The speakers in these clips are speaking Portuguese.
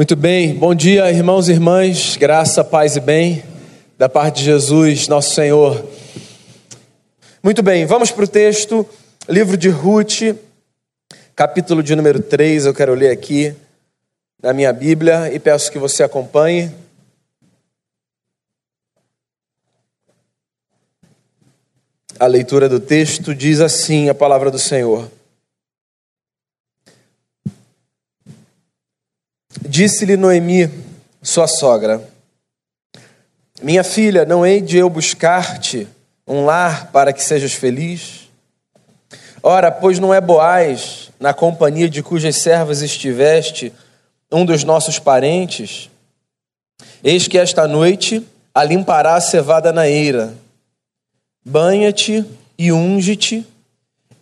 Muito bem, bom dia, irmãos e irmãs, graça, paz e bem, da parte de Jesus, nosso Senhor. Muito bem, vamos para o texto, livro de Ruth, capítulo de número 3, eu quero ler aqui na minha Bíblia e peço que você acompanhe. A leitura do texto diz assim a palavra do Senhor. Disse-lhe Noemi, sua sogra: Minha filha, não hei de eu buscar-te um lar para que sejas feliz? Ora, pois não é Boaz, na companhia de cujas servas estiveste, um dos nossos parentes? Eis que esta noite a limpará a cevada na eira. Banha-te e unge-te,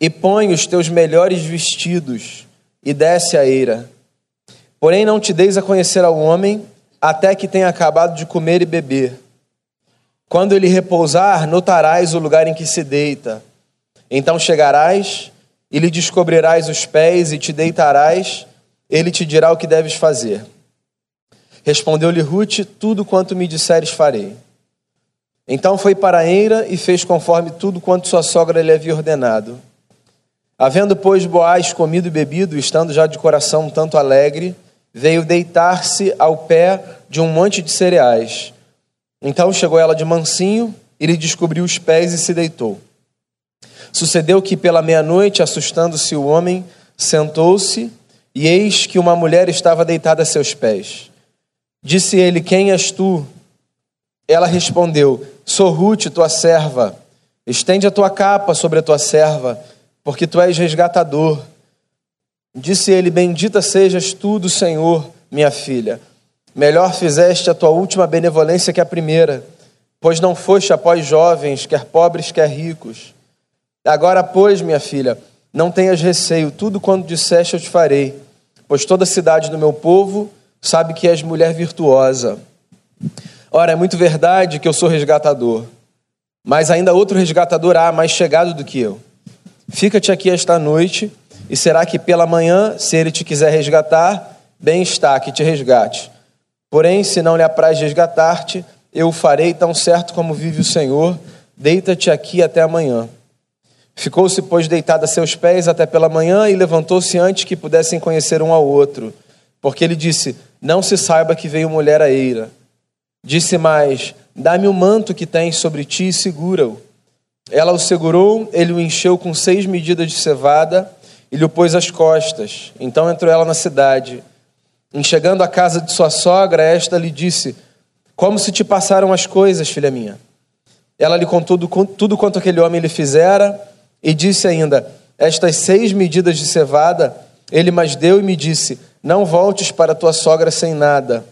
e põe os teus melhores vestidos, e desce a eira Porém, não te deis a conhecer ao homem até que tenha acabado de comer e beber. Quando ele repousar, notarás o lugar em que se deita. Então chegarás e lhe descobrirás os pés e te deitarás, ele te dirá o que deves fazer. Respondeu-lhe Ruth: Tudo quanto me disseres farei. Então foi para eira e fez conforme tudo quanto sua sogra lhe havia ordenado. Havendo, pois, Boaz comido e bebido, estando já de coração um tanto alegre, veio deitar-se ao pé de um monte de cereais. Então chegou ela de mansinho e descobriu os pés e se deitou. Sucedeu que pela meia-noite, assustando-se o homem, sentou-se e eis que uma mulher estava deitada a seus pés. Disse ele: Quem és tu? Ela respondeu: Sou Ruth, tua serva. Estende a tua capa sobre a tua serva, porque tu és resgatador Disse ele: Bendita sejas tu do Senhor, minha filha. Melhor fizeste a tua última benevolência que a primeira, pois não foste após jovens, quer pobres, quer ricos. Agora, pois, minha filha, não tenhas receio, tudo quanto disseste eu te farei, pois toda a cidade do meu povo sabe que és mulher virtuosa. Ora, é muito verdade que eu sou resgatador, mas ainda outro resgatador há mais chegado do que eu. Fica-te aqui esta noite e será que pela manhã, se ele te quiser resgatar, bem está que te resgate. Porém, se não lhe apraz resgatar-te, eu o farei tão certo como vive o Senhor. Deita-te aqui até amanhã. Ficou-se, pois, deitado a seus pés até pela manhã e levantou-se antes que pudessem conhecer um ao outro. Porque ele disse: Não se saiba que veio mulher a eira. Disse mais: Dá-me o manto que tens sobre ti e segura-o. Ela o segurou, ele o encheu com seis medidas de cevada e lhe pôs as costas. Então entrou ela na cidade. Em chegando à casa de sua sogra, esta lhe disse: Como se te passaram as coisas, filha minha? Ela lhe contou tudo, quanto aquele homem lhe fizera e disse ainda: Estas seis medidas de cevada ele mais deu e me disse: Não voltes para tua sogra sem nada.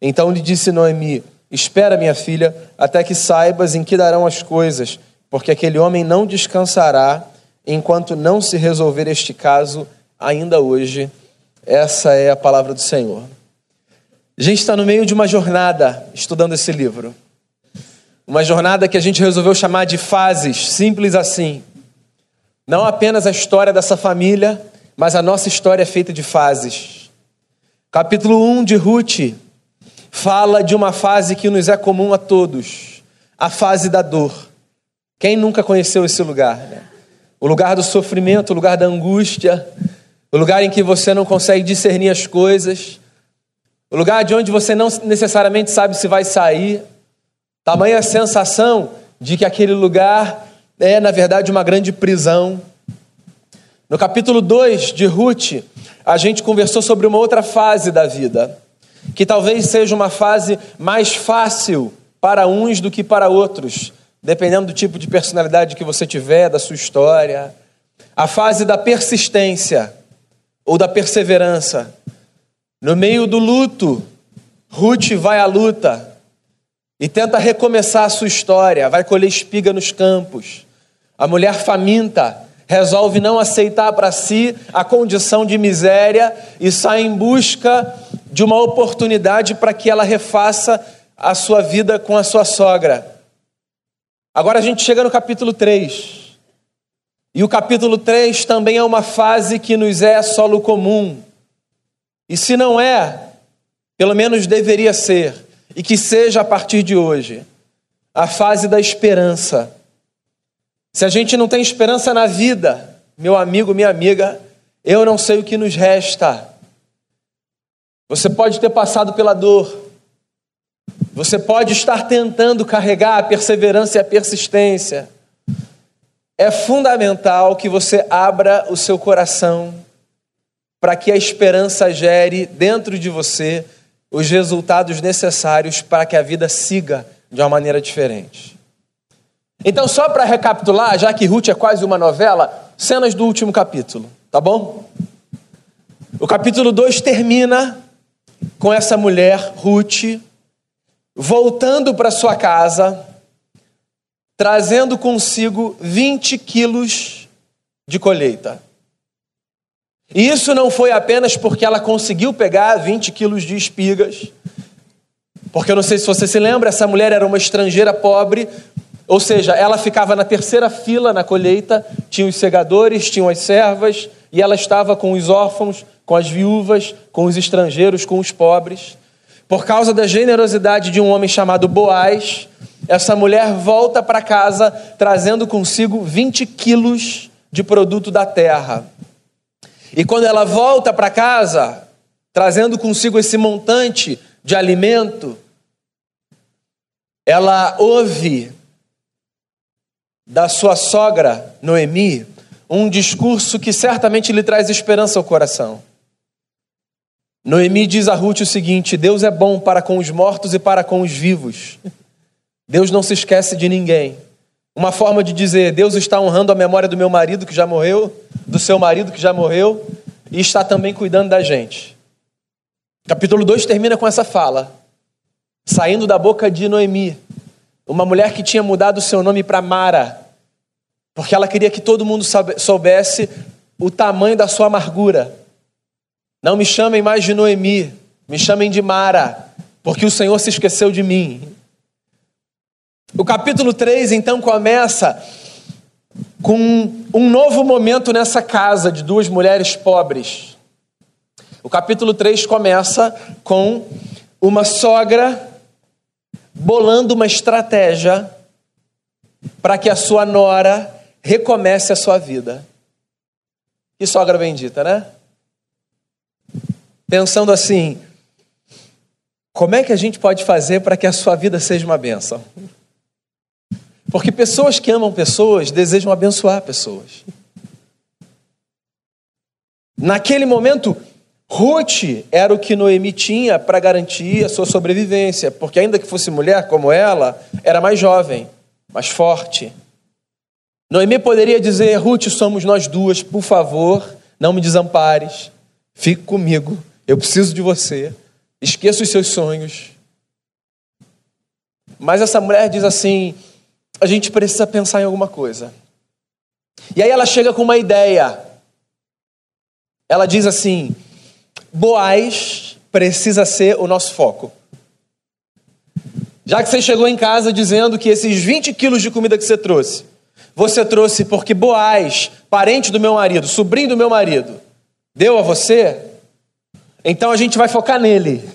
Então lhe disse Noemi: Espera, minha filha, até que saibas em que darão as coisas, porque aquele homem não descansará enquanto não se resolver este caso ainda hoje. Essa é a palavra do Senhor. A gente está no meio de uma jornada estudando esse livro. Uma jornada que a gente resolveu chamar de fases, simples assim. Não apenas a história dessa família, mas a nossa história é feita de fases. Capítulo 1 de Ruth fala de uma fase que nos é comum a todos, a fase da dor. Quem nunca conheceu esse lugar? Né? O lugar do sofrimento, o lugar da angústia, o lugar em que você não consegue discernir as coisas, o lugar de onde você não necessariamente sabe se vai sair. Tamanha sensação de que aquele lugar é, na verdade, uma grande prisão. No capítulo 2 de Ruth, a gente conversou sobre uma outra fase da vida, que talvez seja uma fase mais fácil para uns do que para outros, dependendo do tipo de personalidade que você tiver, da sua história. A fase da persistência ou da perseverança. No meio do luto, Ruth vai à luta e tenta recomeçar a sua história, vai colher espiga nos campos. A mulher faminta resolve não aceitar para si a condição de miséria e sai em busca de uma oportunidade para que ela refaça a sua vida com a sua sogra. Agora a gente chega no capítulo 3. E o capítulo 3 também é uma fase que nos é solo comum. E se não é, pelo menos deveria ser, e que seja a partir de hoje, a fase da esperança. Se a gente não tem esperança na vida, meu amigo, minha amiga, eu não sei o que nos resta. Você pode ter passado pela dor, você pode estar tentando carregar a perseverança e a persistência. É fundamental que você abra o seu coração para que a esperança gere dentro de você os resultados necessários para que a vida siga de uma maneira diferente. Então, só para recapitular, já que Ruth é quase uma novela, cenas do último capítulo, tá bom? O capítulo 2 termina com essa mulher, Ruth, voltando para sua casa, trazendo consigo 20 quilos de colheita. E isso não foi apenas porque ela conseguiu pegar 20 quilos de espigas, porque eu não sei se você se lembra, essa mulher era uma estrangeira pobre, ou seja, ela ficava na terceira fila na colheita, tinha os segadores, tinham as servas, e ela estava com os órfãos, com as viúvas, com os estrangeiros, com os pobres. Por causa da generosidade de um homem chamado Boaz, essa mulher volta para casa trazendo consigo 20 quilos de produto da terra. E quando ela volta para casa, trazendo consigo esse montante de alimento, ela ouve da sua sogra, Noemi, um discurso que certamente lhe traz esperança ao coração. Noemi diz a Ruth o seguinte: Deus é bom para com os mortos e para com os vivos. Deus não se esquece de ninguém. Uma forma de dizer: Deus está honrando a memória do meu marido que já morreu, do seu marido que já morreu, e está também cuidando da gente. Capítulo 2 termina com essa fala, saindo da boca de Noemi, uma mulher que tinha mudado o seu nome para Mara, porque ela queria que todo mundo soubesse o tamanho da sua amargura. Não me chamem mais de Noemi, me chamem de Mara, porque o Senhor se esqueceu de mim. O capítulo 3 então começa com um novo momento nessa casa de duas mulheres pobres. O capítulo 3 começa com uma sogra bolando uma estratégia para que a sua nora recomece a sua vida. Que sogra bendita, né? Pensando assim, como é que a gente pode fazer para que a sua vida seja uma bênção? Porque pessoas que amam pessoas desejam abençoar pessoas. Naquele momento, Ruth era o que Noemi tinha para garantir a sua sobrevivência, porque ainda que fosse mulher como ela, era mais jovem, mais forte. Noemi poderia dizer: Ruth, somos nós duas, por favor, não me desampares, fique comigo, eu preciso de você, esqueça os seus sonhos. Mas essa mulher diz assim: a gente precisa pensar em alguma coisa. E aí ela chega com uma ideia. Ela diz assim: Boaz precisa ser o nosso foco. Já que você chegou em casa dizendo que esses 20 quilos de comida que você trouxe, você trouxe porque Boaz, parente do meu marido, sobrinho do meu marido, deu a você, então a gente vai focar nele.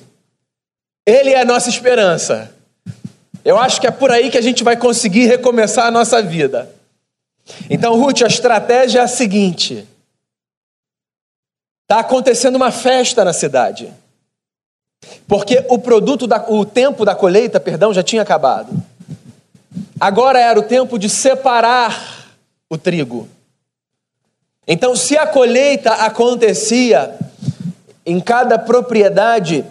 Ele é a nossa esperança. Eu acho que é por aí que a gente vai conseguir recomeçar a nossa vida. Então, Ruth, a estratégia é a seguinte: Está acontecendo uma festa na cidade. Porque o produto da, o tempo da colheita, perdão, já tinha acabado. Agora era o tempo de separar o trigo. Então, se a colheita acontecia em cada propriedade,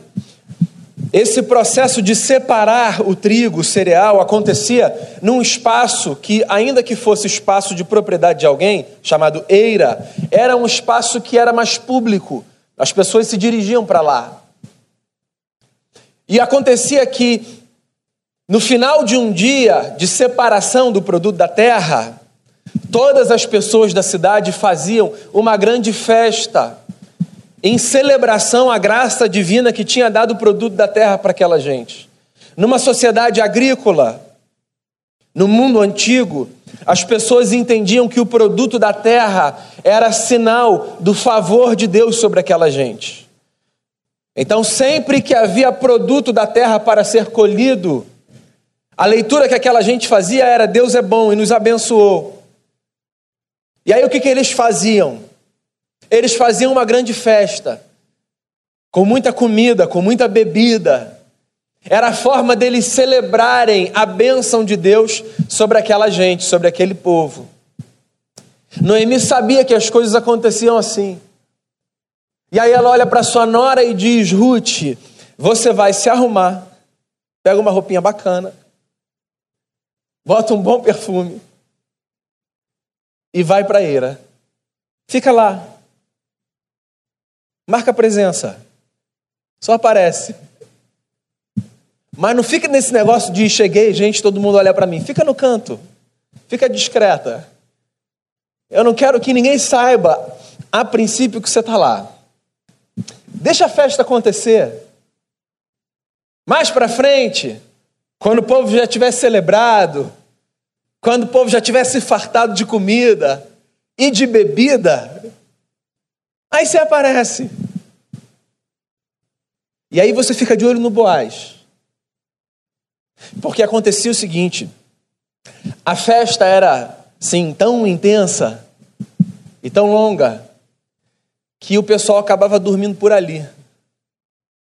esse processo de separar o trigo, o cereal, acontecia num espaço que, ainda que fosse espaço de propriedade de alguém, chamado eira, era um espaço que era mais público. As pessoas se dirigiam para lá. E acontecia que, no final de um dia de separação do produto da terra, todas as pessoas da cidade faziam uma grande festa em celebração à graça divina que tinha dado o produto da terra para aquela gente. Numa sociedade agrícola, no mundo antigo, as pessoas entendiam que o produto da terra era sinal do favor de Deus sobre aquela gente. Então, sempre que havia produto da terra para ser colhido, a leitura que aquela gente fazia era: Deus é bom e nos abençoou. E aí o que, que eles faziam? Eles faziam uma grande festa, com muita comida, com muita bebida. Era a forma deles celebrarem a bênção de Deus sobre aquela gente, sobre aquele povo. Noemi sabia que as coisas aconteciam assim. E aí ela olha para sua nora e diz: Ruth, você vai se arrumar, pega uma roupinha bacana, bota um bom perfume e vai para a eira. Fica lá. Marca presença. Só aparece. Mas não fica nesse negócio de cheguei, gente, todo mundo olha para mim. Fica no canto. Fica discreta. Eu não quero que ninguém saiba a princípio que você está lá. Deixa a festa acontecer. Mais para frente, quando o povo já tiver celebrado, quando o povo já tivesse fartado de comida e de bebida, aí você aparece. E aí você fica de olho no Boaz. Porque acontecia o seguinte: a festa era, sim, tão intensa e tão longa, que o pessoal acabava dormindo por ali.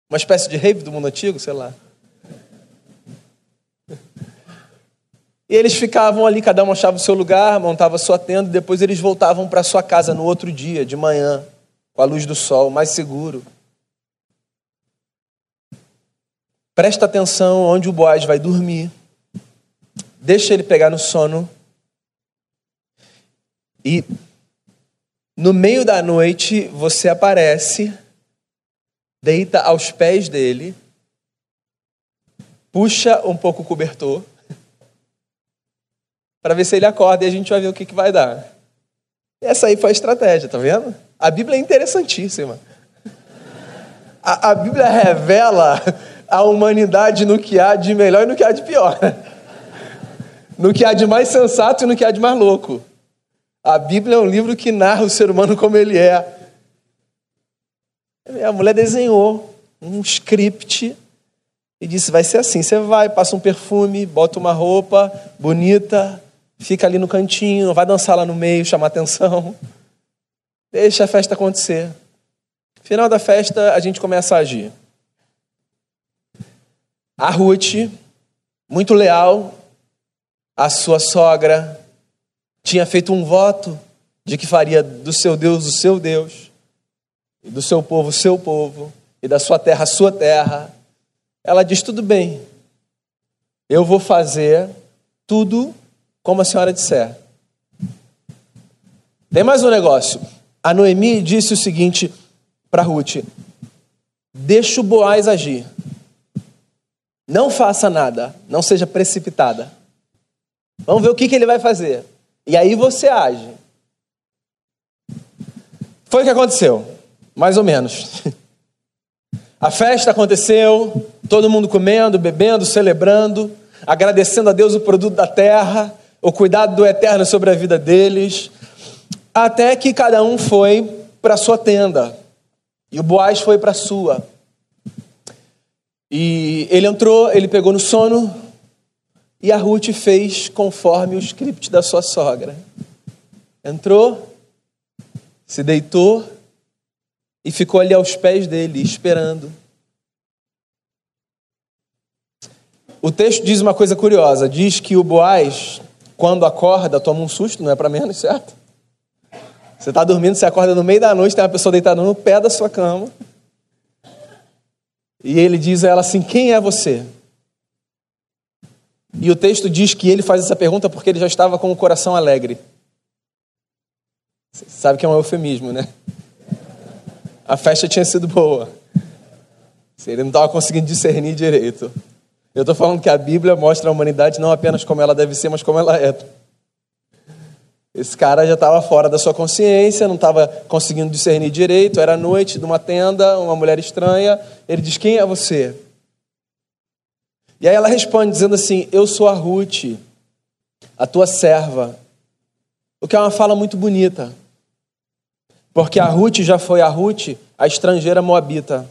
Uma espécie de rave do mundo antigo, sei lá. E eles ficavam ali, cada um achava o seu lugar, montava sua tenda, e depois eles voltavam para sua casa no outro dia, de manhã, com a luz do sol, mais seguro. Presta atenção onde o Boaz vai dormir. Deixa ele pegar no sono. E no meio da noite você aparece, deita aos pés dele, puxa um pouco o cobertor para ver se ele acorda e a gente vai ver o que, que vai dar. Essa aí foi a estratégia, tá vendo? A Bíblia é interessantíssima. A, a Bíblia revela a humanidade no que há de melhor e no que há de pior. No que há de mais sensato e no que há de mais louco. A Bíblia é um livro que narra o ser humano como ele é. A mulher desenhou um script e disse: vai ser assim. Você vai, passa um perfume, bota uma roupa bonita, fica ali no cantinho, vai dançar lá no meio, chamar atenção. Deixa a festa acontecer. Final da festa, a gente começa a agir. A Ruth, muito leal, a sua sogra, tinha feito um voto de que faria do seu Deus o seu Deus, e do seu povo o seu povo, e da sua terra a sua terra. Ela diz: tudo bem, eu vou fazer tudo como a senhora disser. Tem mais um negócio. A Noemi disse o seguinte para Ruth: Deixa o Boaz agir. Não faça nada, não seja precipitada. Vamos ver o que, que ele vai fazer. E aí você age. Foi o que aconteceu, mais ou menos. A festa aconteceu, todo mundo comendo, bebendo, celebrando, agradecendo a Deus o produto da terra o cuidado do eterno sobre a vida deles, até que cada um foi para sua tenda e o Boaz foi para sua. E ele entrou, ele pegou no sono e a Ruth fez conforme o script da sua sogra. Entrou, se deitou e ficou ali aos pés dele, esperando. O texto diz uma coisa curiosa: diz que o Boaz quando acorda, toma um susto, não é para menos, certo? Você está dormindo, você acorda no meio da noite, tem uma pessoa deitada no pé da sua cama. E ele diz a ela assim: Quem é você? E o texto diz que ele faz essa pergunta porque ele já estava com o coração alegre. Você sabe que é um eufemismo, né? A festa tinha sido boa. Ele não estava conseguindo discernir direito. Eu estou falando que a Bíblia mostra a humanidade não apenas como ela deve ser, mas como ela é. Esse cara já estava fora da sua consciência, não estava conseguindo discernir direito. Era noite, de uma tenda, uma mulher estranha. Ele diz: Quem é você? E aí ela responde dizendo assim: Eu sou a Ruth, a tua serva. O que é uma fala muito bonita. Porque a Ruth já foi a Ruth, a estrangeira moabita.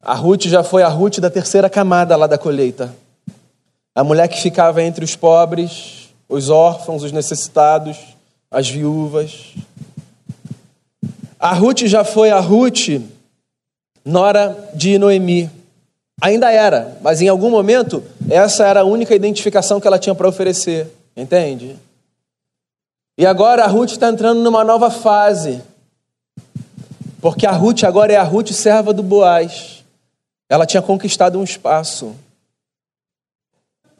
A Ruth já foi a Ruth da terceira camada lá da colheita. A mulher que ficava entre os pobres, os órfãos, os necessitados, as viúvas. A Ruth já foi a Ruth, nora de Noemi. Ainda era, mas em algum momento essa era a única identificação que ela tinha para oferecer, entende? E agora a Ruth está entrando numa nova fase, porque a Ruth agora é a Ruth serva do Boaz. Ela tinha conquistado um espaço.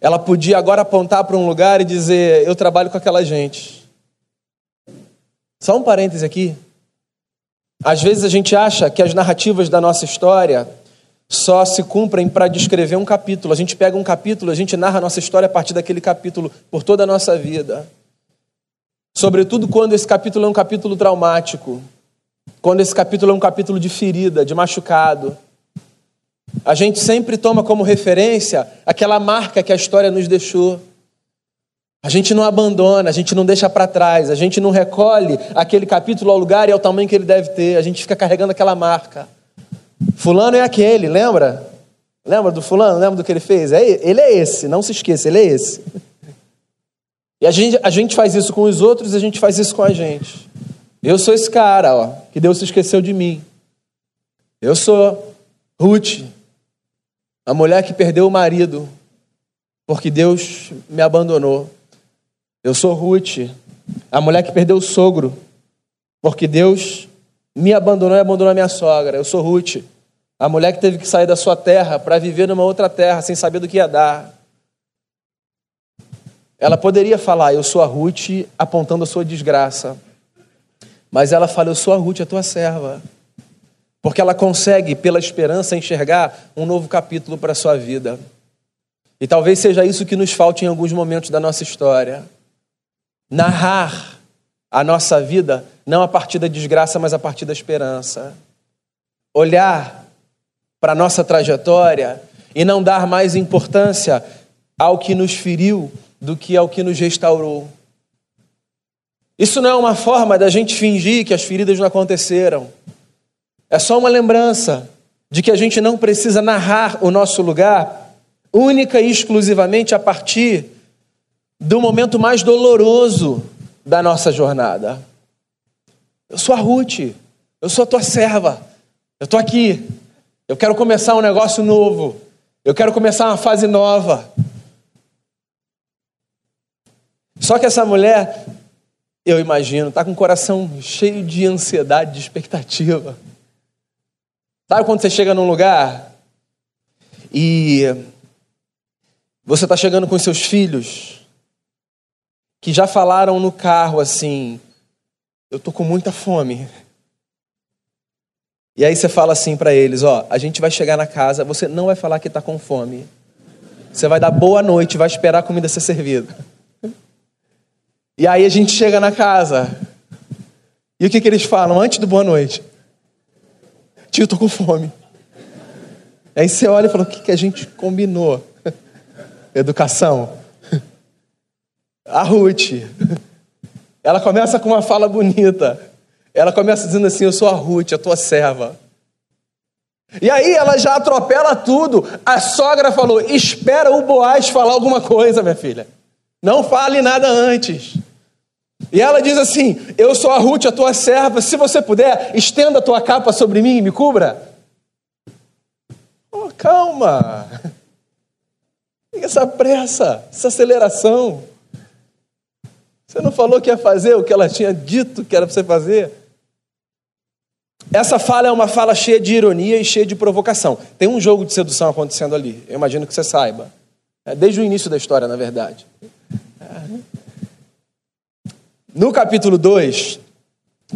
Ela podia agora apontar para um lugar e dizer: Eu trabalho com aquela gente. Só um parêntese aqui. Às vezes a gente acha que as narrativas da nossa história só se cumprem para descrever um capítulo. A gente pega um capítulo, a gente narra a nossa história a partir daquele capítulo por toda a nossa vida. Sobretudo quando esse capítulo é um capítulo traumático, quando esse capítulo é um capítulo de ferida, de machucado. A gente sempre toma como referência aquela marca que a história nos deixou. A gente não abandona, a gente não deixa para trás, a gente não recolhe aquele capítulo ao lugar e ao tamanho que ele deve ter, a gente fica carregando aquela marca. Fulano é aquele, lembra? Lembra do fulano? Lembra do que ele fez? É, ele é esse, não se esqueça, ele é esse. E a gente, a gente faz isso com os outros e a gente faz isso com a gente. Eu sou esse cara, ó, que Deus se esqueceu de mim. Eu sou Ruth, a mulher que perdeu o marido, porque Deus me abandonou. Eu sou Ruth, a mulher que perdeu o sogro, porque Deus me abandonou e abandonou a minha sogra. Eu sou Ruth, a mulher que teve que sair da sua terra para viver numa outra terra sem saber do que ia dar. Ela poderia falar, eu sou a Ruth, apontando a sua desgraça. Mas ela fala, eu sou a Ruth, a tua serva. Porque ela consegue, pela esperança, enxergar um novo capítulo para a sua vida. E talvez seja isso que nos falte em alguns momentos da nossa história. Narrar a nossa vida não a partir da desgraça, mas a partir da esperança. Olhar para a nossa trajetória e não dar mais importância ao que nos feriu do que ao que nos restaurou. Isso não é uma forma da gente fingir que as feridas não aconteceram. É só uma lembrança de que a gente não precisa narrar o nosso lugar única e exclusivamente a partir do momento mais doloroso da nossa jornada. Eu sou a Ruth, eu sou a tua serva, eu estou aqui, eu quero começar um negócio novo, eu quero começar uma fase nova. Só que essa mulher, eu imagino, está com o coração cheio de ansiedade, de expectativa. Sabe quando você chega num lugar e você está chegando com seus filhos que já falaram no carro assim: Eu tô com muita fome. E aí você fala assim para eles: Ó, a gente vai chegar na casa, você não vai falar que está com fome. Você vai dar boa noite, vai esperar a comida ser servida. E aí a gente chega na casa. E o que, que eles falam antes do boa noite? Tio, tô com fome. Aí você olha e fala: o que, que a gente combinou? Educação. A Ruth. Ela começa com uma fala bonita. Ela começa dizendo assim: Eu sou a Ruth, a tua serva. E aí ela já atropela tudo. A sogra falou: Espera o Boaz falar alguma coisa, minha filha. Não fale nada antes. E ela diz assim: Eu sou a Ruth, a tua serva. Se você puder, estenda a tua capa sobre mim e me cubra. Oh, calma. Essa pressa, essa aceleração. Você não falou que ia fazer o que ela tinha dito que era para você fazer? Essa fala é uma fala cheia de ironia e cheia de provocação. Tem um jogo de sedução acontecendo ali. Eu imagino que você saiba. É desde o início da história, na verdade. No capítulo 2,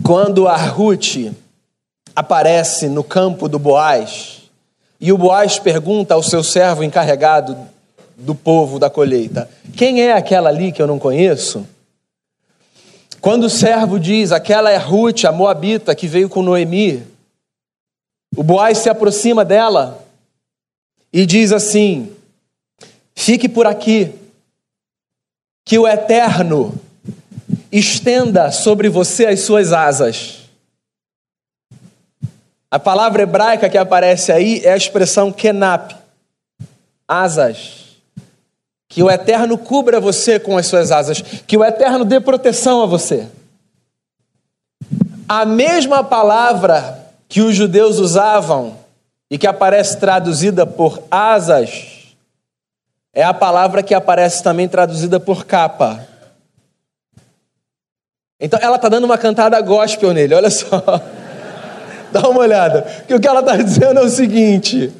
quando a Ruth aparece no campo do Boaz, e o Boaz pergunta ao seu servo encarregado do povo da colheita: Quem é aquela ali que eu não conheço? Quando o servo diz: Aquela é Ruth, a Moabita, que veio com Noemi, o Boaz se aproxima dela e diz assim: Fique por aqui, que o Eterno estenda sobre você as suas asas. A palavra hebraica que aparece aí é a expressão kenap, asas. Que o Eterno cubra você com as suas asas, que o Eterno dê proteção a você. A mesma palavra que os judeus usavam e que aparece traduzida por asas, é a palavra que aparece também traduzida por capa. Então ela está dando uma cantada gospel nele, olha só. Dá uma olhada. Que o que ela está dizendo é o seguinte: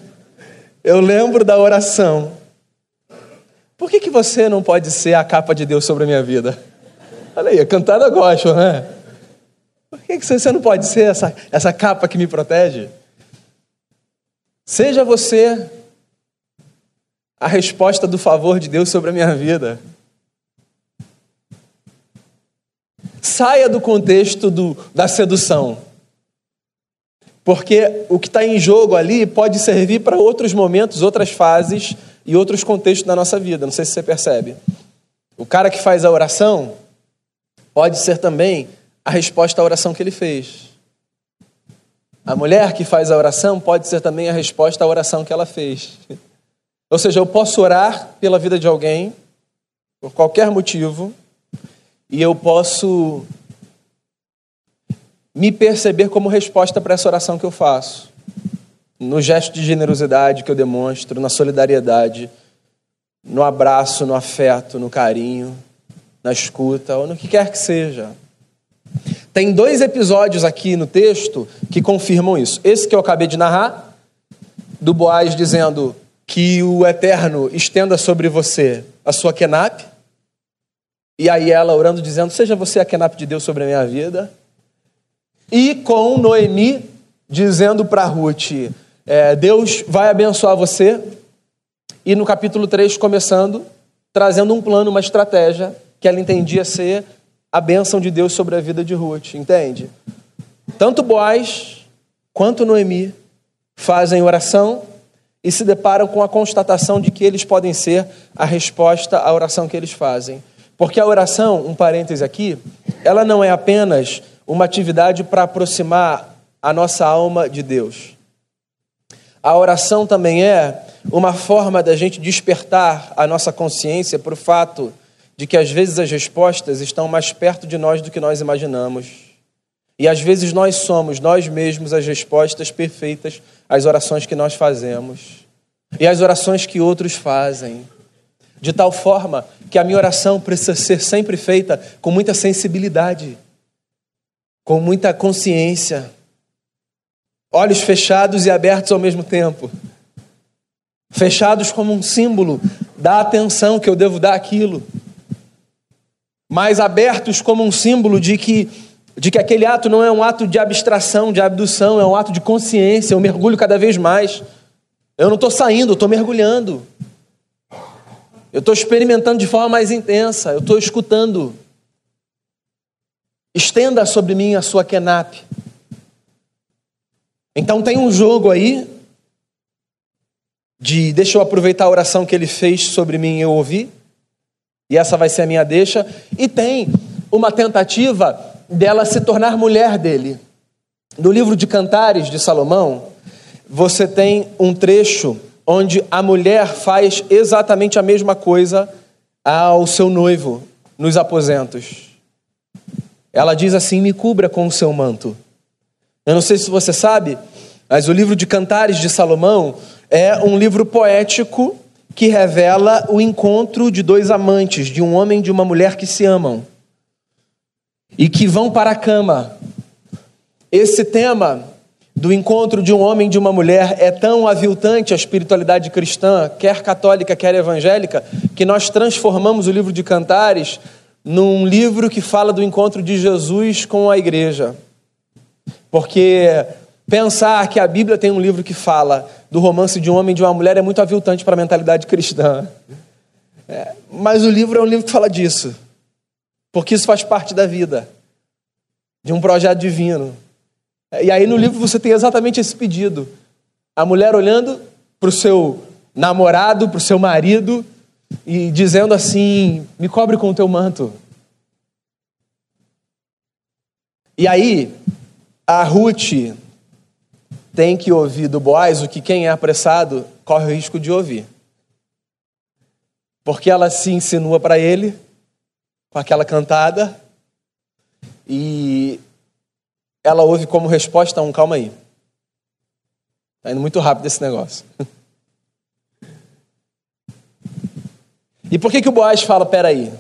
eu lembro da oração. Por que, que você não pode ser a capa de Deus sobre a minha vida? Olha aí, a cantada gospel, né? Por que, que você não pode ser essa, essa capa que me protege? Seja você a resposta do favor de Deus sobre a minha vida. Saia do contexto do, da sedução. Porque o que está em jogo ali pode servir para outros momentos, outras fases e outros contextos da nossa vida. Não sei se você percebe. O cara que faz a oração pode ser também a resposta à oração que ele fez. A mulher que faz a oração pode ser também a resposta à oração que ela fez. Ou seja, eu posso orar pela vida de alguém, por qualquer motivo, e eu posso me perceber como resposta para essa oração que eu faço. No gesto de generosidade que eu demonstro, na solidariedade, no abraço, no afeto, no carinho, na escuta, ou no que quer que seja. Tem dois episódios aqui no texto que confirmam isso. Esse que eu acabei de narrar, do Boaz dizendo que o Eterno estenda sobre você a sua kenap, e aí ela orando dizendo: Seja você a kenap de Deus sobre a minha vida. E com Noemi dizendo para Ruth: é, Deus vai abençoar você. E no capítulo 3, começando, trazendo um plano, uma estratégia que ela entendia ser a bênção de Deus sobre a vida de Ruth, entende? Tanto Boaz quanto Noemi fazem oração e se deparam com a constatação de que eles podem ser a resposta à oração que eles fazem. Porque a oração, um parêntese aqui, ela não é apenas uma atividade para aproximar a nossa alma de Deus. A oração também é uma forma da gente despertar a nossa consciência para o fato de que às vezes as respostas estão mais perto de nós do que nós imaginamos. E às vezes nós somos nós mesmos as respostas perfeitas às orações que nós fazemos e às orações que outros fazem. De tal forma que a minha oração precisa ser sempre feita com muita sensibilidade, com muita consciência, olhos fechados e abertos ao mesmo tempo. Fechados como um símbolo da atenção que eu devo dar àquilo mas abertos como um símbolo de que, de que aquele ato não é um ato de abstração, de abdução, é um ato de consciência. Eu mergulho cada vez mais. Eu não estou saindo, eu estou mergulhando. Eu estou experimentando de forma mais intensa, eu estou escutando. Estenda sobre mim a sua kenap. Então tem um jogo aí de deixa eu aproveitar a oração que ele fez sobre mim e eu ouvi. E essa vai ser a minha deixa. E tem uma tentativa dela se tornar mulher dele. No livro de Cantares de Salomão, você tem um trecho onde a mulher faz exatamente a mesma coisa ao seu noivo nos aposentos. Ela diz assim: Me cubra com o seu manto. Eu não sei se você sabe, mas o livro de Cantares de Salomão é um livro poético que revela o encontro de dois amantes, de um homem e de uma mulher que se amam e que vão para a cama. Esse tema do encontro de um homem e de uma mulher é tão aviltante à espiritualidade cristã, quer católica, quer evangélica, que nós transformamos o livro de Cantares num livro que fala do encontro de Jesus com a igreja. Porque Pensar que a Bíblia tem um livro que fala do romance de um homem e de uma mulher é muito aviltante para a mentalidade cristã. É, mas o livro é um livro que fala disso, porque isso faz parte da vida, de um projeto divino. E aí no livro você tem exatamente esse pedido: a mulher olhando para o seu namorado, para o seu marido, e dizendo assim: me cobre com o teu manto. E aí, a Ruth tem que ouvir do Boaz o que quem é apressado corre o risco de ouvir. Porque ela se insinua para ele com aquela cantada e ela ouve como resposta um calma aí. Está indo muito rápido esse negócio. E por que, que o Boaz fala, peraí?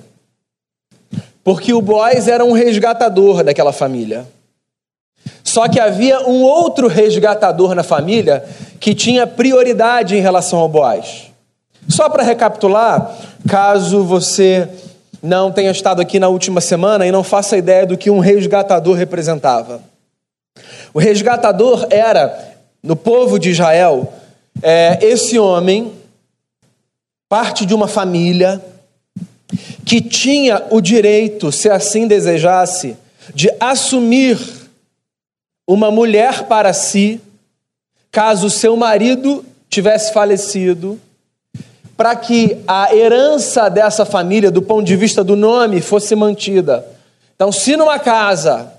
Porque o Boaz era um resgatador daquela família. Só que havia um outro resgatador na família que tinha prioridade em relação ao Boaz. Só para recapitular, caso você não tenha estado aqui na última semana e não faça ideia do que um resgatador representava. O resgatador era, no povo de Israel, é, esse homem, parte de uma família, que tinha o direito, se assim desejasse, de assumir uma mulher para si, caso seu marido tivesse falecido, para que a herança dessa família, do ponto de vista do nome, fosse mantida. Então, se numa casa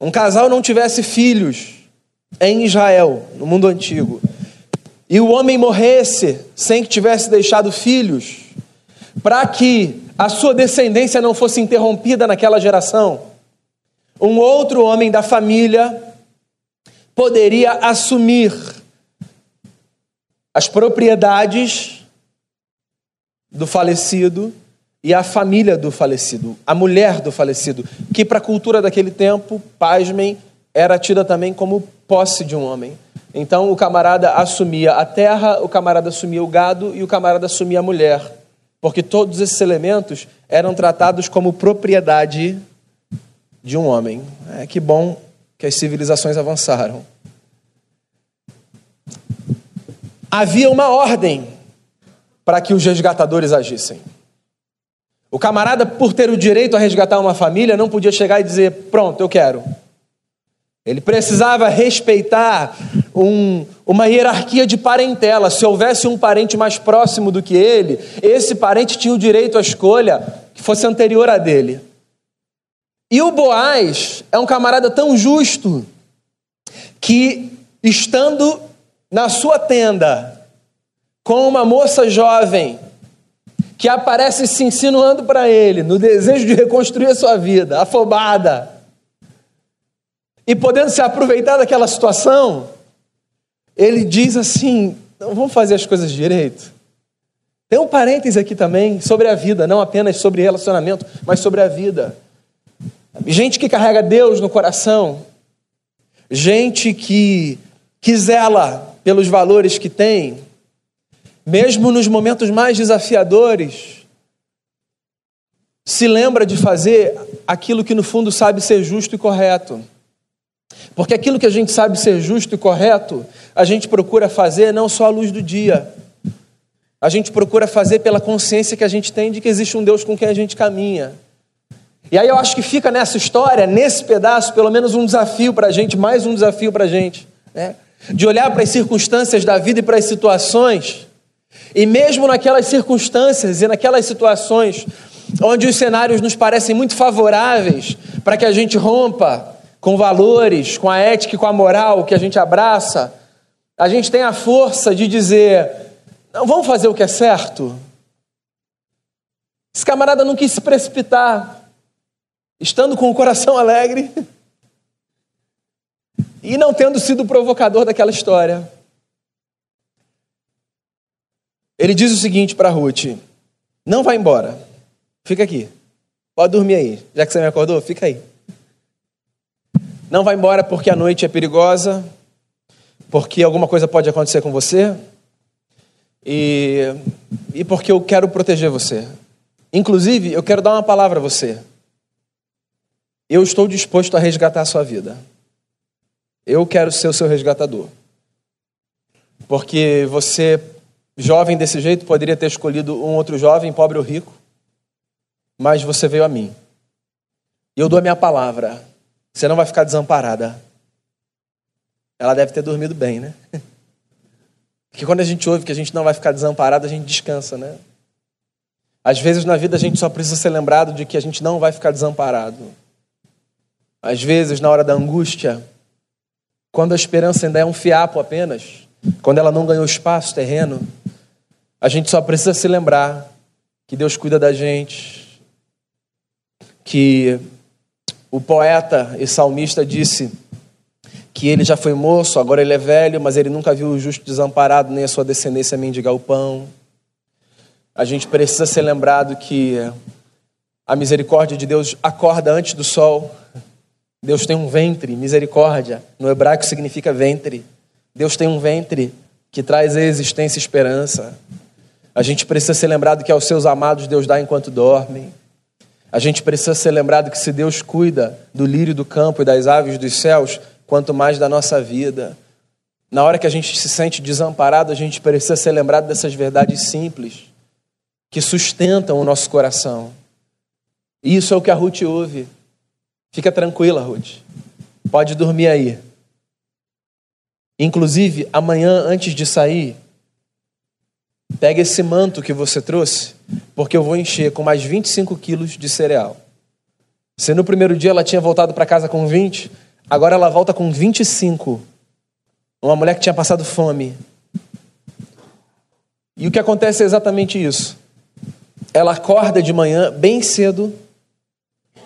um casal não tivesse filhos em Israel, no mundo antigo, e o homem morresse sem que tivesse deixado filhos, para que a sua descendência não fosse interrompida naquela geração, um outro homem da família poderia assumir as propriedades do falecido e a família do falecido, a mulher do falecido, que para a cultura daquele tempo, pasmem, era tida também como posse de um homem. Então o camarada assumia a terra, o camarada assumia o gado e o camarada assumia a mulher, porque todos esses elementos eram tratados como propriedade de um homem. É que bom que as civilizações avançaram. Havia uma ordem para que os resgatadores agissem. O camarada, por ter o direito a resgatar uma família, não podia chegar e dizer: Pronto, eu quero. Ele precisava respeitar um, uma hierarquia de parentela. Se houvesse um parente mais próximo do que ele, esse parente tinha o direito à escolha que fosse anterior a dele. E o Boaz é um camarada tão justo que, estando na sua tenda com uma moça jovem que aparece se insinuando para ele, no desejo de reconstruir a sua vida, afobada, e podendo se aproveitar daquela situação, ele diz assim: não, vamos fazer as coisas direito. Tem um parêntese aqui também sobre a vida, não apenas sobre relacionamento, mas sobre a vida. Gente que carrega Deus no coração, gente que, que zela pelos valores que tem, mesmo nos momentos mais desafiadores, se lembra de fazer aquilo que no fundo sabe ser justo e correto. Porque aquilo que a gente sabe ser justo e correto, a gente procura fazer não só à luz do dia. A gente procura fazer pela consciência que a gente tem de que existe um Deus com quem a gente caminha. E aí eu acho que fica nessa história, nesse pedaço, pelo menos um desafio para a gente, mais um desafio para a gente, né? de olhar para as circunstâncias da vida e para as situações, e mesmo naquelas circunstâncias e naquelas situações onde os cenários nos parecem muito favoráveis para que a gente rompa com valores, com a ética e com a moral que a gente abraça, a gente tem a força de dizer: não, vamos fazer o que é certo. Esse camarada não quis se precipitar, estando com o coração alegre e não tendo sido provocador daquela história. Ele diz o seguinte para Ruth: Não vá embora, fica aqui, pode dormir aí, já que você me acordou, fica aí. Não vá embora porque a noite é perigosa, porque alguma coisa pode acontecer com você e, e porque eu quero proteger você. Inclusive, eu quero dar uma palavra a você. Eu estou disposto a resgatar a sua vida. Eu quero ser o seu resgatador. Porque você, jovem desse jeito, poderia ter escolhido um outro jovem, pobre ou rico, mas você veio a mim. E eu dou a minha palavra. Você não vai ficar desamparada. Ela deve ter dormido bem, né? Porque quando a gente ouve que a gente não vai ficar desamparado, a gente descansa, né? Às vezes na vida a gente só precisa ser lembrado de que a gente não vai ficar desamparado. Às vezes, na hora da angústia, quando a esperança ainda é um fiapo apenas, quando ela não ganhou espaço terreno, a gente só precisa se lembrar que Deus cuida da gente, que o poeta e salmista disse que ele já foi moço, agora ele é velho, mas ele nunca viu o justo desamparado, nem a sua descendência mendigar o pão. A gente precisa ser lembrado que a misericórdia de Deus acorda antes do sol. Deus tem um ventre, misericórdia, no hebraico significa ventre. Deus tem um ventre que traz a existência e esperança. A gente precisa ser lembrado que aos seus amados Deus dá enquanto dormem. A gente precisa ser lembrado que se Deus cuida do lírio do campo e das aves dos céus, quanto mais da nossa vida. Na hora que a gente se sente desamparado, a gente precisa ser lembrado dessas verdades simples que sustentam o nosso coração. E isso é o que a Ruth ouve. Fica tranquila, Ruth. Pode dormir aí. Inclusive, amanhã, antes de sair, pega esse manto que você trouxe, porque eu vou encher com mais 25 quilos de cereal. Se no primeiro dia ela tinha voltado para casa com 20, agora ela volta com 25. Uma mulher que tinha passado fome. E o que acontece é exatamente isso. Ela acorda de manhã, bem cedo,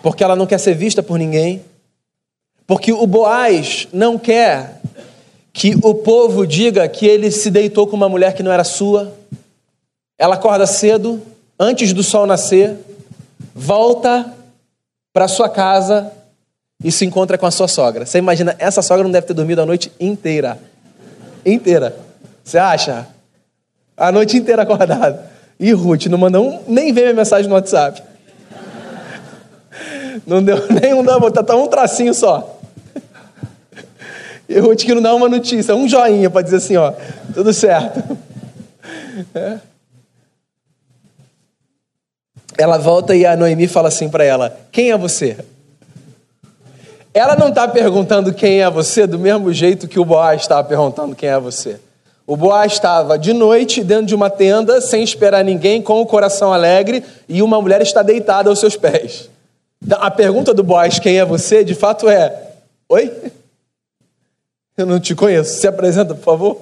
porque ela não quer ser vista por ninguém, porque o Boaz não quer que o povo diga que ele se deitou com uma mulher que não era sua. Ela acorda cedo, antes do sol nascer, volta para sua casa e se encontra com a sua sogra. Você imagina, essa sogra não deve ter dormido a noite inteira. Inteira. Você acha? A noite inteira acordada. E Ruth não mandou nem ver minha mensagem no WhatsApp. Não deu nenhum, não, tá, tá um tracinho só. E Ruth que não dá uma notícia, um joinha para dizer assim, ó, tudo certo. É. Ela volta e a Noemi fala assim para ela: Quem é você? Ela não está perguntando quem é você do mesmo jeito que o Boaz estava perguntando quem é você. O Boaz estava de noite dentro de uma tenda, sem esperar ninguém, com o coração alegre, e uma mulher está deitada aos seus pés. Então, a pergunta do Boaz, quem é você, de fato é: Oi? Eu não te conheço. Se apresenta, por favor.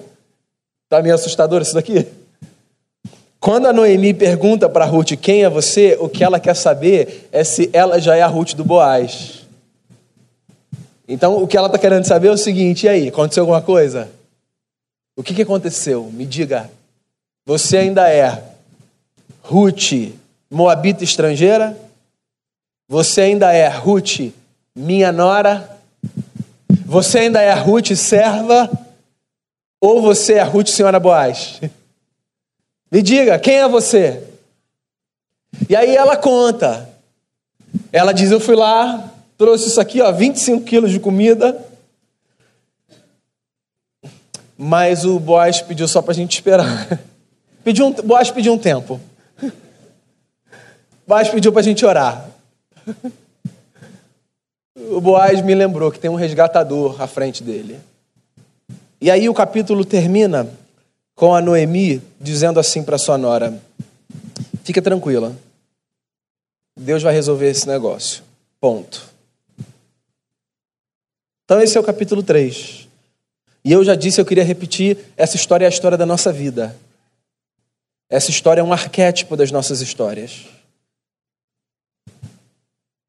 Está meio assustador isso daqui? Quando a Noemi pergunta para Ruth quem é você, o que ela quer saber é se ela já é a Ruth do Boaz. Então, o que ela está querendo saber é o seguinte: e aí, aconteceu alguma coisa? O que, que aconteceu? Me diga. Você ainda é Ruth, moabita estrangeira? Você ainda é Ruth, minha nora? Você ainda é Ruth, serva? Ou você é Ruth, senhora Boaz? Me diga, quem é você? E aí ela conta. Ela diz: Eu fui lá, trouxe isso aqui, ó, 25 quilos de comida. Mas o Boaz pediu só para a gente esperar. Pediu um, Boaz pediu um tempo. Boaz pediu para a gente orar. O Boaz me lembrou que tem um resgatador à frente dele. E aí o capítulo termina com a Noemi dizendo assim para sua nora: Fica tranquila, Deus vai resolver esse negócio. Ponto. Então, esse é o capítulo 3. E eu já disse, eu queria repetir: essa história é a história da nossa vida. Essa história é um arquétipo das nossas histórias.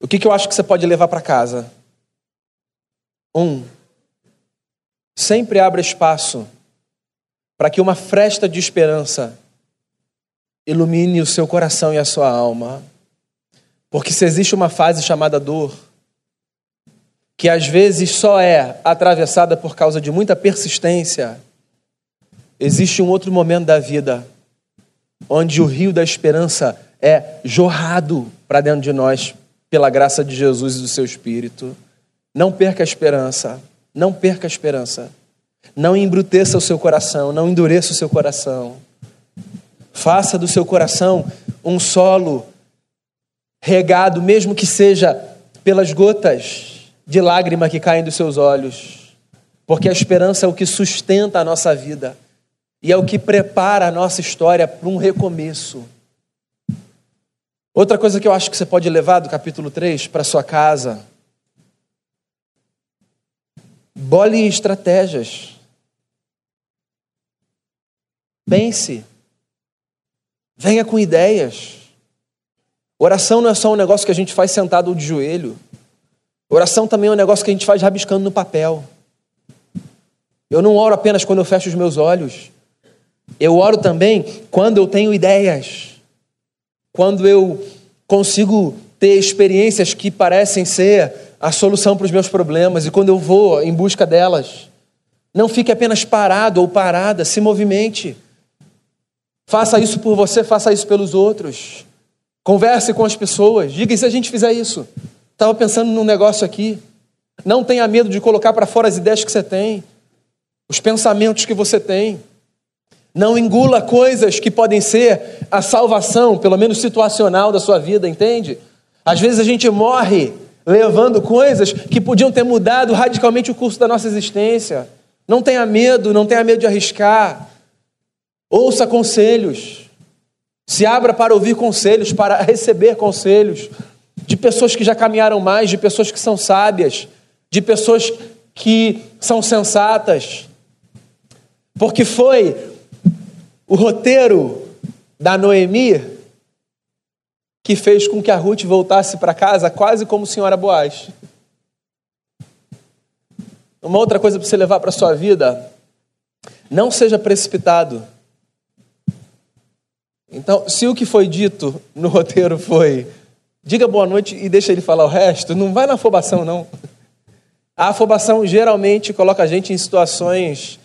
O que, que eu acho que você pode levar para casa? Um, sempre abra espaço para que uma fresta de esperança ilumine o seu coração e a sua alma. Porque se existe uma fase chamada dor, que às vezes só é atravessada por causa de muita persistência, existe um outro momento da vida onde o rio da esperança é jorrado para dentro de nós pela graça de Jesus e do seu Espírito. Não perca a esperança, não perca a esperança. Não embruteça o seu coração, não endureça o seu coração. Faça do seu coração um solo regado, mesmo que seja pelas gotas de lágrima que caem dos seus olhos, porque a esperança é o que sustenta a nossa vida e é o que prepara a nossa história para um recomeço. Outra coisa que eu acho que você pode levar do capítulo 3 para sua casa Bole estratégias. Pense. Venha com ideias. Oração não é só um negócio que a gente faz sentado de joelho. Oração também é um negócio que a gente faz rabiscando no papel. Eu não oro apenas quando eu fecho os meus olhos. Eu oro também quando eu tenho ideias. Quando eu consigo ter experiências que parecem ser a solução para os meus problemas e quando eu vou em busca delas. Não fique apenas parado ou parada, se movimente. Faça isso por você, faça isso pelos outros. Converse com as pessoas. Diga e se a gente fizer isso. Estava pensando num negócio aqui. Não tenha medo de colocar para fora as ideias que você tem, os pensamentos que você tem. Não engula coisas que podem ser a salvação, pelo menos situacional, da sua vida, entende? Às vezes a gente morre levando coisas que podiam ter mudado radicalmente o curso da nossa existência. Não tenha medo, não tenha medo de arriscar. Ouça conselhos. Se abra para ouvir conselhos, para receber conselhos de pessoas que já caminharam mais, de pessoas que são sábias, de pessoas que são sensatas. Porque foi o roteiro da Noemi que fez com que a Ruth voltasse para casa quase como senhora Boaz. Uma outra coisa para você levar para sua vida, não seja precipitado. Então, se o que foi dito no roteiro foi diga boa noite e deixa ele falar o resto, não vai na afobação, não. A afobação geralmente coloca a gente em situações,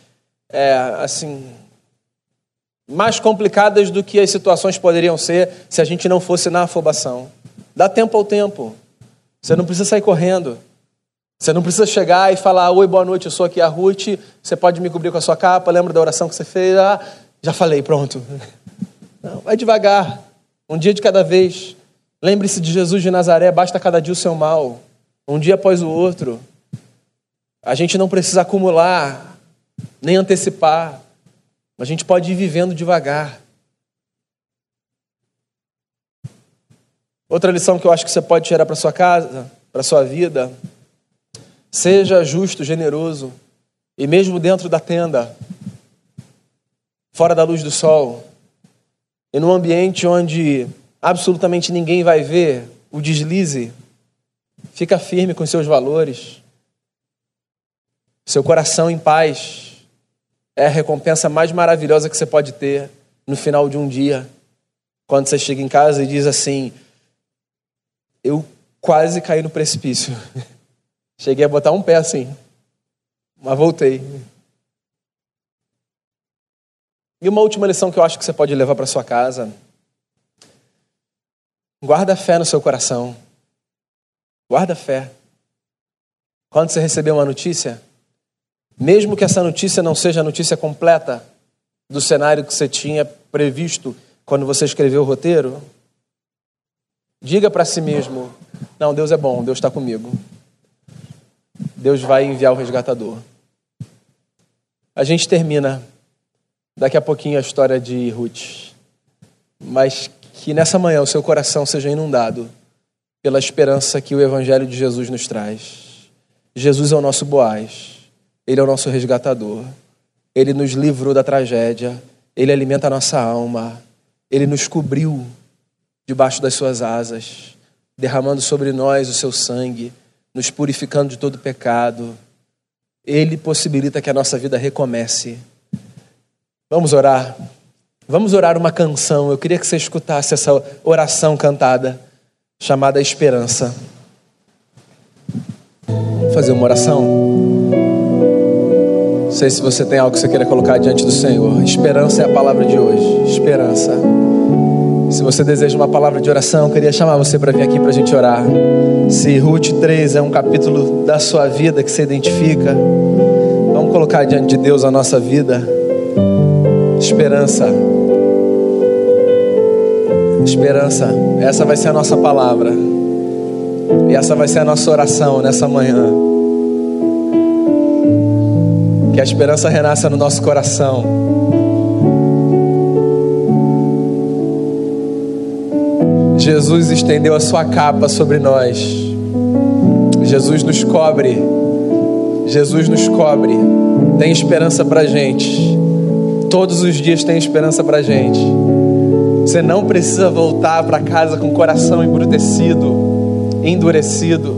é, assim, mais complicadas do que as situações poderiam ser se a gente não fosse na afobação. Dá tempo ao tempo. Você não precisa sair correndo. Você não precisa chegar e falar: Oi, boa noite, eu sou aqui a Ruth. Você pode me cobrir com a sua capa? Lembra da oração que você fez? Ah, já falei, pronto. Não, vai devagar. Um dia de cada vez. Lembre-se de Jesus de Nazaré, basta cada dia o seu mal. Um dia após o outro. A gente não precisa acumular, nem antecipar. A gente pode ir vivendo devagar. Outra lição que eu acho que você pode tirar para sua casa, para sua vida, seja justo, generoso, e mesmo dentro da tenda, fora da luz do sol, e num ambiente onde absolutamente ninguém vai ver o deslize, fica firme com seus valores, seu coração em paz, é a recompensa mais maravilhosa que você pode ter no final de um dia. Quando você chega em casa e diz assim: Eu quase caí no precipício. Cheguei a botar um pé assim, mas voltei. E uma última lição que eu acho que você pode levar para sua casa: guarda fé no seu coração. Guarda fé. Quando você receber uma notícia, mesmo que essa notícia não seja a notícia completa do cenário que você tinha previsto quando você escreveu o roteiro, diga para si mesmo: Não, Deus é bom, Deus está comigo. Deus vai enviar o resgatador. A gente termina daqui a pouquinho a história de Ruth, mas que nessa manhã o seu coração seja inundado pela esperança que o Evangelho de Jesus nos traz. Jesus é o nosso Boaz. Ele é o nosso resgatador. Ele nos livrou da tragédia. Ele alimenta a nossa alma. Ele nos cobriu debaixo das suas asas, derramando sobre nós o seu sangue, nos purificando de todo pecado. Ele possibilita que a nossa vida recomece. Vamos orar. Vamos orar uma canção. Eu queria que você escutasse essa oração cantada, chamada Esperança. Vamos fazer uma oração? Sei se você tem algo que você queira colocar diante do Senhor. Esperança é a palavra de hoje. Esperança. Se você deseja uma palavra de oração, queria chamar você para vir aqui para a gente orar. Se Ruth 3 é um capítulo da sua vida que você identifica, vamos colocar diante de Deus a nossa vida. Esperança. Esperança. Essa vai ser a nossa palavra. E essa vai ser a nossa oração nessa manhã. Que a esperança renasça no nosso coração. Jesus estendeu a sua capa sobre nós. Jesus nos cobre. Jesus nos cobre, tem esperança para gente. Todos os dias tem esperança para gente. Você não precisa voltar para casa com o coração embrutecido, endurecido,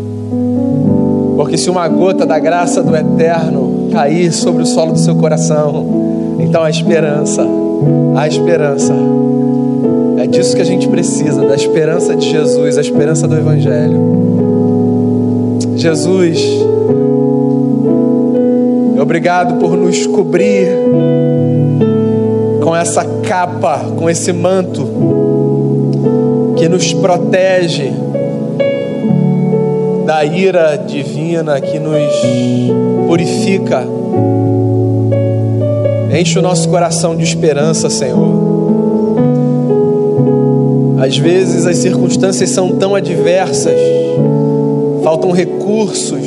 porque se uma gota da graça do Eterno cair sobre o solo do seu coração, então há esperança, há esperança. É disso que a gente precisa, da esperança de Jesus, a esperança do Evangelho. Jesus, obrigado por nos cobrir com essa capa, com esse manto que nos protege da ira divina, que nos purifica. Enche o nosso coração de esperança, Senhor. Às vezes as circunstâncias são tão adversas faltam recursos,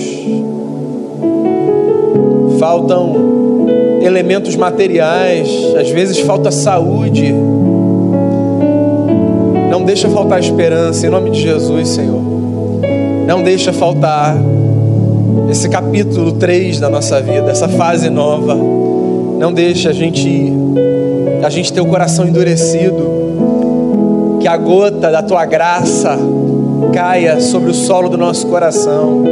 faltam elementos materiais, às vezes falta saúde. Não deixa faltar esperança, em nome de Jesus, Senhor. Não deixa faltar esse capítulo 3 da nossa vida, essa fase nova. Não deixa a gente a gente ter o coração endurecido. Que a gota da tua graça caia sobre o solo do nosso coração,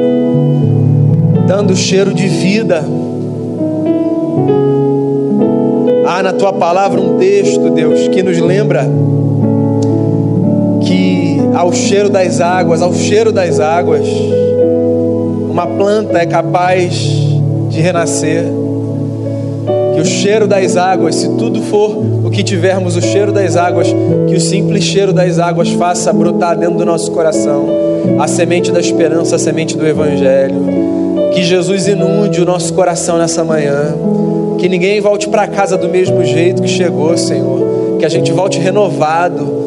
dando cheiro de vida. Há na tua palavra um texto, Deus, que nos lembra que ao cheiro das águas, ao cheiro das águas, uma planta é capaz de renascer. Que o cheiro das águas, se tudo for o que tivermos, o cheiro das águas, que o simples cheiro das águas faça brotar dentro do nosso coração a semente da esperança, a semente do Evangelho. Que Jesus inunde o nosso coração nessa manhã. Que ninguém volte para casa do mesmo jeito que chegou, Senhor. Que a gente volte renovado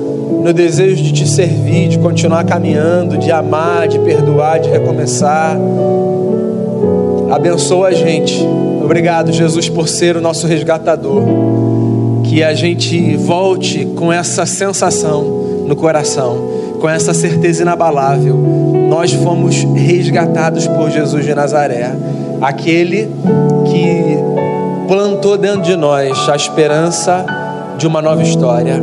no desejo de te servir, de continuar caminhando, de amar, de perdoar, de recomeçar. Abençoa a gente. Obrigado, Jesus, por ser o nosso resgatador. Que a gente volte com essa sensação no coração, com essa certeza inabalável. Nós fomos resgatados por Jesus de Nazaré, aquele que plantou dentro de nós a esperança de uma nova história.